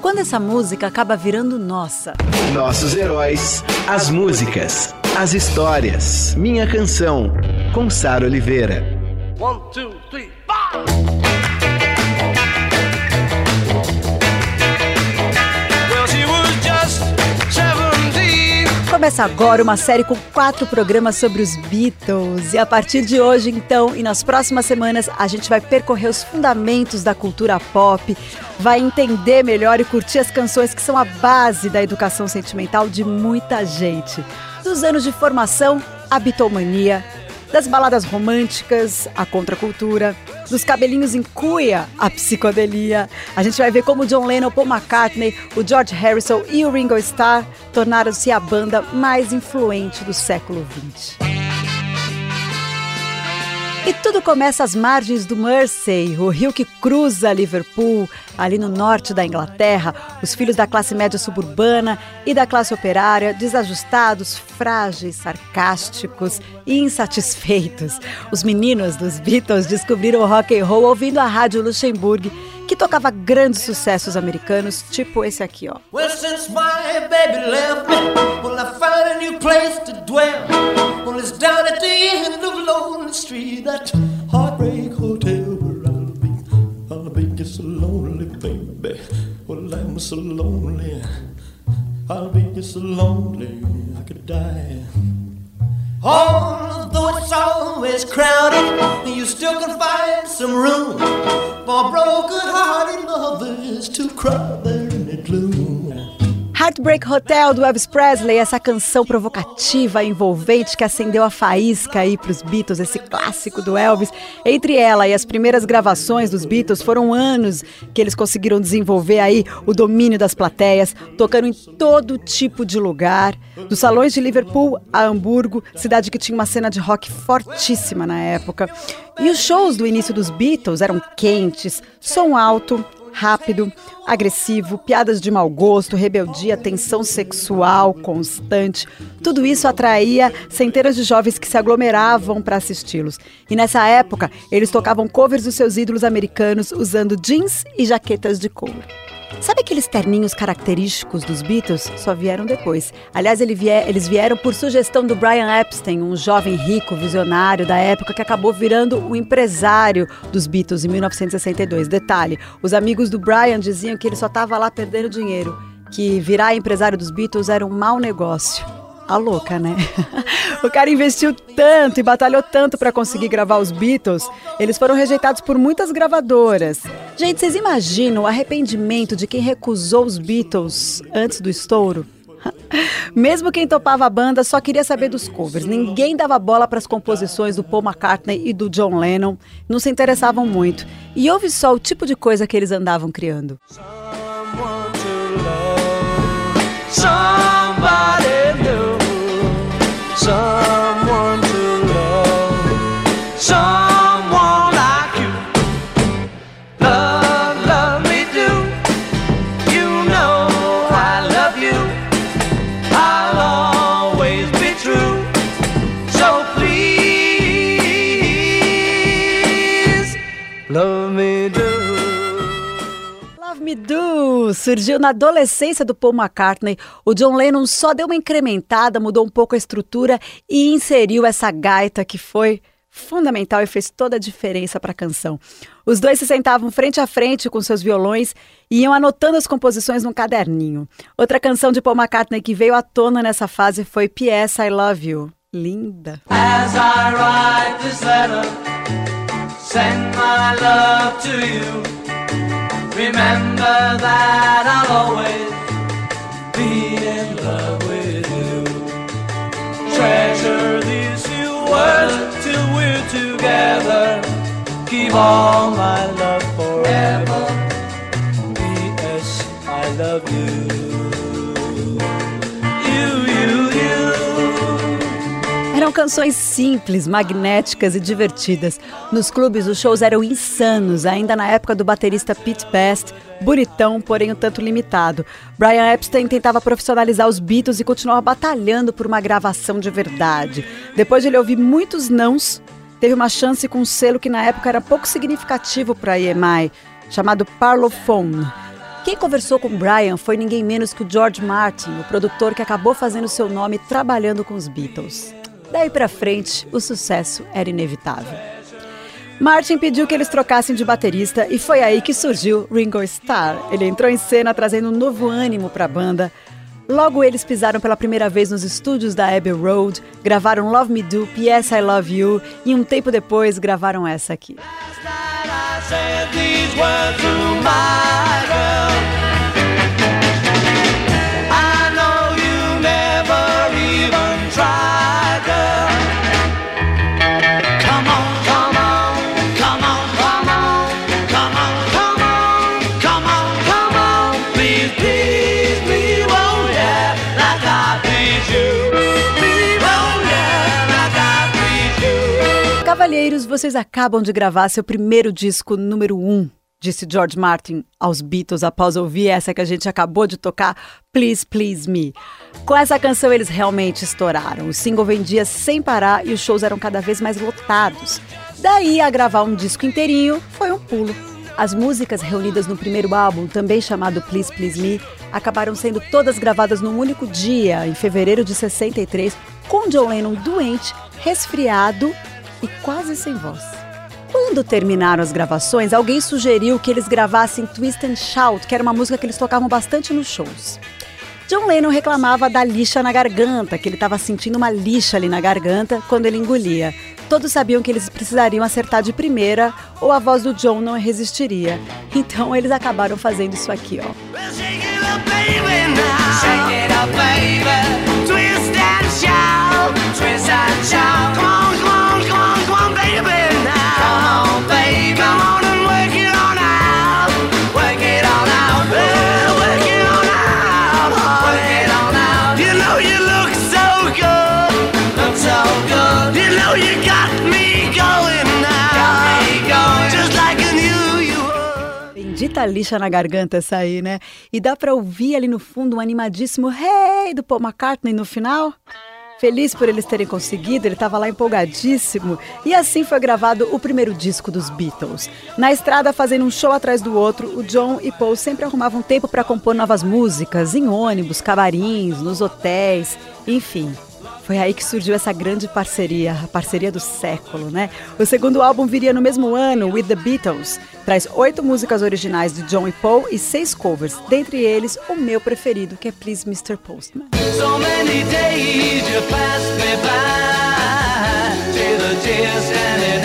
Quando essa música acaba virando nossa. Nossos heróis, as músicas, as histórias. Minha canção, com Sara Oliveira. One, two, three, four. Começa agora uma série com quatro programas sobre os Beatles. E a partir de hoje, então, e nas próximas semanas, a gente vai percorrer os fundamentos da cultura pop, vai entender melhor e curtir as canções que são a base da educação sentimental de muita gente. Dos anos de formação, a bitomania, das baladas românticas, a contracultura, dos cabelinhos em cuia, a psicodelia. A gente vai ver como John Lennon, Paul McCartney, o George Harrison e o Ringo Starr tornaram-se a banda mais influente do século XX. E tudo começa às margens do Mersey, o rio que cruza Liverpool, ali no norte da Inglaterra. Os filhos da classe média suburbana e da classe operária, desajustados, frágeis, sarcásticos e insatisfeitos. Os meninos dos Beatles descobriram o rock and roll ouvindo a rádio Luxemburgo que tocava grandes sucessos americanos, tipo esse aqui, ó. Well, since my baby left me, well, I found a new place to dwell. Well, it's down at the end of Lonely Street, that heartbreak hotel where I'll be. I'll be just so lonely, baby. Well, I'm so lonely. I'll be just so lonely, I could die. Although it's always crowded, you still can find some room for broken-hearted lovers to cry Heartbreak Hotel do Elvis Presley, essa canção provocativa, envolvente que acendeu a faísca aí para os Beatles, esse clássico do Elvis. Entre ela e as primeiras gravações dos Beatles foram anos que eles conseguiram desenvolver aí o domínio das plateias, tocando em todo tipo de lugar, dos salões de Liverpool a Hamburgo, cidade que tinha uma cena de rock fortíssima na época. E os shows do início dos Beatles eram quentes, som alto, rápido, agressivo, piadas de mau gosto, rebeldia, tensão sexual constante. Tudo isso atraía centenas de jovens que se aglomeravam para assisti-los. E nessa época, eles tocavam covers dos seus ídolos americanos usando jeans e jaquetas de couro. Sabe aqueles terninhos característicos dos Beatles? Só vieram depois. Aliás, eles vieram por sugestão do Brian Epstein, um jovem rico, visionário da época que acabou virando o empresário dos Beatles em 1962. Detalhe: os amigos do Brian diziam que ele só estava lá perdendo dinheiro, que virar empresário dos Beatles era um mau negócio. A louca, né? o cara investiu tanto e batalhou tanto para conseguir gravar os Beatles, eles foram rejeitados por muitas gravadoras. Gente, vocês imaginam o arrependimento de quem recusou os Beatles antes do estouro? Mesmo quem topava a banda só queria saber dos covers. Ninguém dava bola para as composições do Paul McCartney e do John Lennon. Não se interessavam muito. E ouve só o tipo de coisa que eles andavam criando. Surgiu na adolescência do Paul McCartney. O John Lennon só deu uma incrementada, mudou um pouco a estrutura e inseriu essa gaita que foi fundamental e fez toda a diferença para a canção. Os dois se sentavam frente a frente com seus violões e iam anotando as composições num caderninho. Outra canção de Paul McCartney que veio à tona nessa fase foi P.S. I Love You. Linda. As I write this letter, send my love to you. Remember that I'll always be in love with you. Treasure these few words till we're together. Keep all my canções simples, magnéticas e divertidas. Nos clubes, os shows eram insanos, ainda na época do baterista Pete Best, bonitão, porém um tanto limitado. Brian Epstein tentava profissionalizar os Beatles e continuava batalhando por uma gravação de verdade. Depois de ele ouvir muitos nãos, teve uma chance com um selo que na época era pouco significativo para a EMI, chamado Parlophone. Quem conversou com Brian foi ninguém menos que o George Martin, o produtor que acabou fazendo seu nome trabalhando com os Beatles. Daí para frente, o sucesso era inevitável. Martin pediu que eles trocassem de baterista e foi aí que surgiu Ringo Starr. Ele entrou em cena trazendo um novo ânimo para a banda. Logo eles pisaram pela primeira vez nos estúdios da Abbey Road, gravaram Love Me Do, P.S. I Love You e um tempo depois gravaram essa aqui. Cavalheiros, vocês acabam de gravar seu primeiro disco número um, disse George Martin aos Beatles após ouvir essa que a gente acabou de tocar, Please Please Me. Com essa canção eles realmente estouraram. O single vendia sem parar e os shows eram cada vez mais lotados. Daí a gravar um disco inteirinho foi um pulo. As músicas reunidas no primeiro álbum, também chamado Please Please Me, acabaram sendo todas gravadas num único dia, em fevereiro de 63, com John Lennon doente, resfriado e quase sem voz. Quando terminaram as gravações, alguém sugeriu que eles gravassem Twist and Shout, que era uma música que eles tocavam bastante nos shows. John Lennon reclamava da lixa na garganta, que ele estava sentindo uma lixa ali na garganta quando ele engolia. Todos sabiam que eles precisariam acertar de primeira ou a voz do John não resistiria. Então eles acabaram fazendo isso aqui, ó. Twist Bendita lixa na garganta aí, né? E dá pra ouvir ali no fundo um animadíssimo Hey do Paul McCartney no final. Feliz por eles terem conseguido, ele estava lá empolgadíssimo. E assim foi gravado o primeiro disco dos Beatles. Na estrada, fazendo um show atrás do outro, o John e Paul sempre arrumavam tempo para compor novas músicas, em ônibus, cabarins, nos hotéis, enfim. Foi aí que surgiu essa grande parceria, a parceria do século, né? O segundo álbum viria no mesmo ano, With the Beatles. Traz oito músicas originais de John e Paul e seis covers, dentre eles o meu preferido, que é Please Mr. Postman. So many days you passed me by, till the tears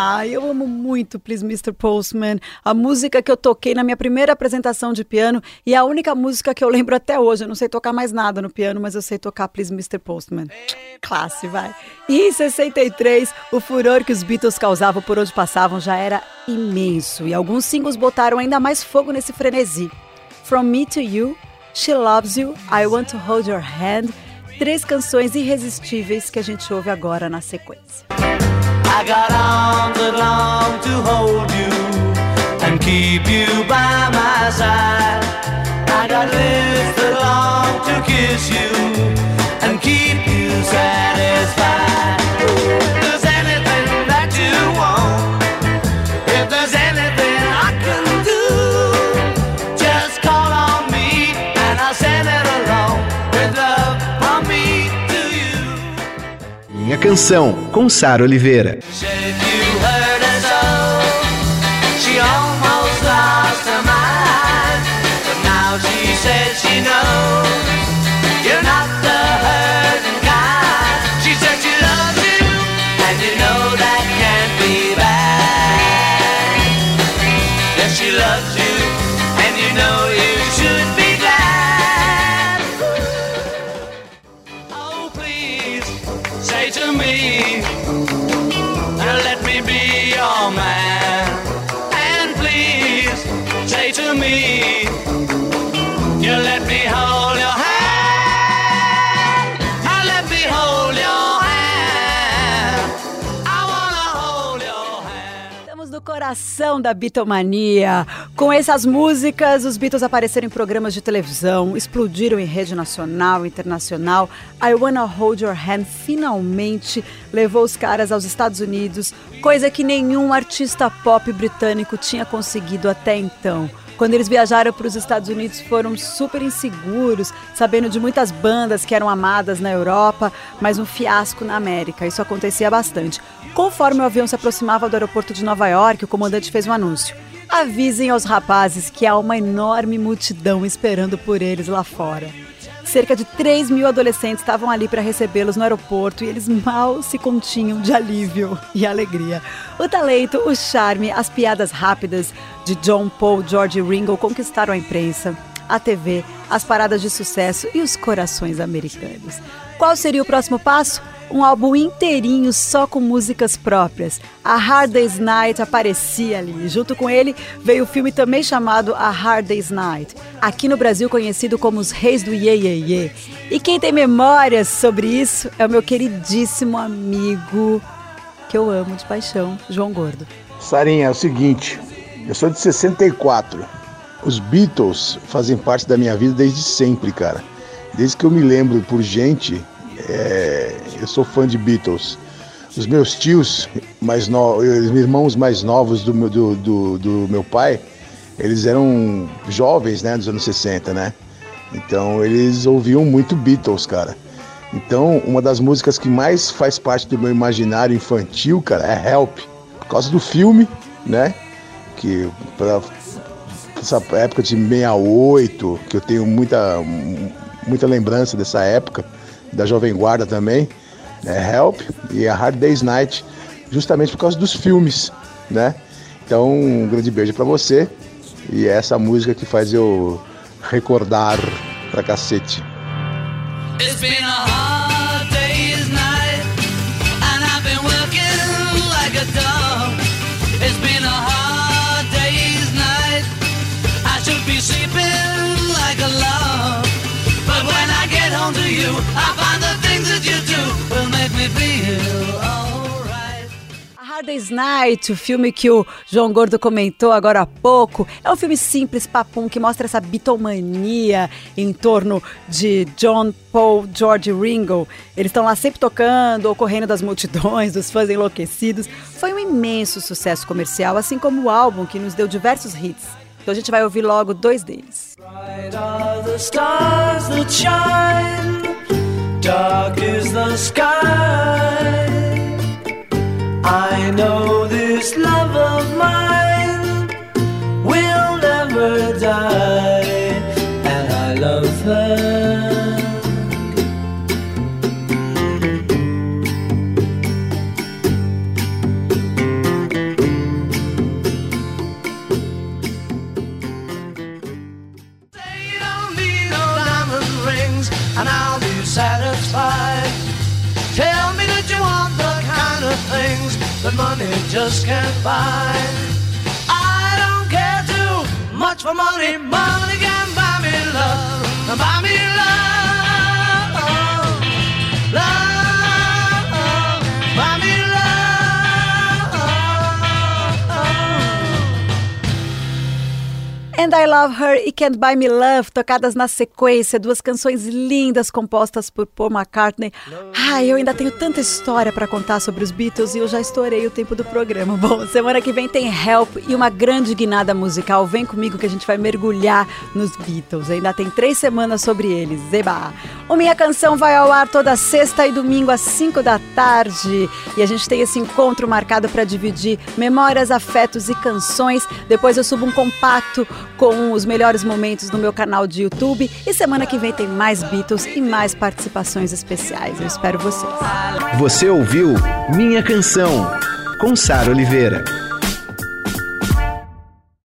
Ah, eu amo muito Please Mr. Postman, a música que eu toquei na minha primeira apresentação de piano e a única música que eu lembro até hoje. Eu não sei tocar mais nada no piano, mas eu sei tocar Please Mr. Postman. Classe, vai. E em 63, o furor que os Beatles causavam por onde passavam já era imenso e alguns singles botaram ainda mais fogo nesse frenesi. From Me to You, She Loves You, I Want to Hold Your Hand, três canções irresistíveis que a gente ouve agora na sequência. I got arms that long to hold you and keep you by my side. I got lips that long to kiss you canção com Sara Oliveira. Coração da Beatlemania. Com essas músicas, os Beatles apareceram em programas de televisão, explodiram em rede nacional e internacional. I Wanna Hold Your Hand finalmente levou os caras aos Estados Unidos, coisa que nenhum artista pop britânico tinha conseguido até então. Quando eles viajaram para os Estados Unidos, foram super inseguros, sabendo de muitas bandas que eram amadas na Europa, mas um fiasco na América. Isso acontecia bastante. Conforme o avião se aproximava do aeroporto de Nova York, o comandante fez um anúncio. Avisem aos rapazes que há uma enorme multidão esperando por eles lá fora. Cerca de 3 mil adolescentes estavam ali para recebê-los no aeroporto e eles mal se continham de alívio e alegria. O talento, o charme, as piadas rápidas de John Paul, George e Ringo conquistaram a imprensa, a TV, as paradas de sucesso e os corações americanos. Qual seria o próximo passo? Um álbum inteirinho só com músicas próprias. A Hard Day's Night aparecia ali. Junto com ele veio o filme também chamado A Hard Day's Night, aqui no Brasil conhecido como Os Reis do Ye Ye Ye. E quem tem memórias sobre isso é o meu queridíssimo amigo, que eu amo de paixão, João Gordo. Sarinha, é o seguinte, eu sou de 64. Os Beatles fazem parte da minha vida desde sempre, cara. Desde que eu me lembro por gente, é, eu sou fã de Beatles. Os meus tios mais os irmãos mais novos do meu, do, do, do, meu pai, eles eram jovens, né, dos anos 60, né? Então eles ouviam muito Beatles, cara. Então, uma das músicas que mais faz parte do meu imaginário infantil, cara, é Help. Por causa do filme, né? Que para essa época de 68, que eu tenho muita, muita lembrança dessa época, da Jovem Guarda também né, Help e a Hard Day's Night, justamente por causa dos filmes, né? Então, um grande beijo para você e é essa música que faz eu recordar pra cacete. It's been a Hard Day's Night, o filme que o João Gordo comentou agora há pouco, é um filme simples, papum, que mostra essa bitomania em torno de John, Paul, George Ringo. Eles estão lá sempre tocando, ocorrendo das multidões, dos fãs enlouquecidos. Foi um imenso sucesso comercial, assim como o álbum que nos deu diversos hits. Então a gente vai ouvir logo dois deles. Dark is the sky. I know this love of mine will never die, And I Love Her e Can't Buy Me Love, tocadas na sequência, duas canções lindas compostas por Paul McCartney. Ai, eu ainda tenho tanta história para contar sobre os Beatles e eu já estourei o tempo do programa. Bom, semana que vem tem Help e uma grande guinada musical. Vem comigo que a gente vai mergulhar nos Beatles. Ainda tem três semanas sobre eles. Zeba! O Minha Canção vai ao ar toda sexta e domingo às 5 da tarde. E a gente tem esse encontro marcado para dividir memórias, afetos e canções. Depois eu subo um compacto com os melhores momentos no meu canal de YouTube. E semana que vem tem mais Beatles e mais participações especiais. Eu espero vocês. Você ouviu Minha Canção, com Sara Oliveira.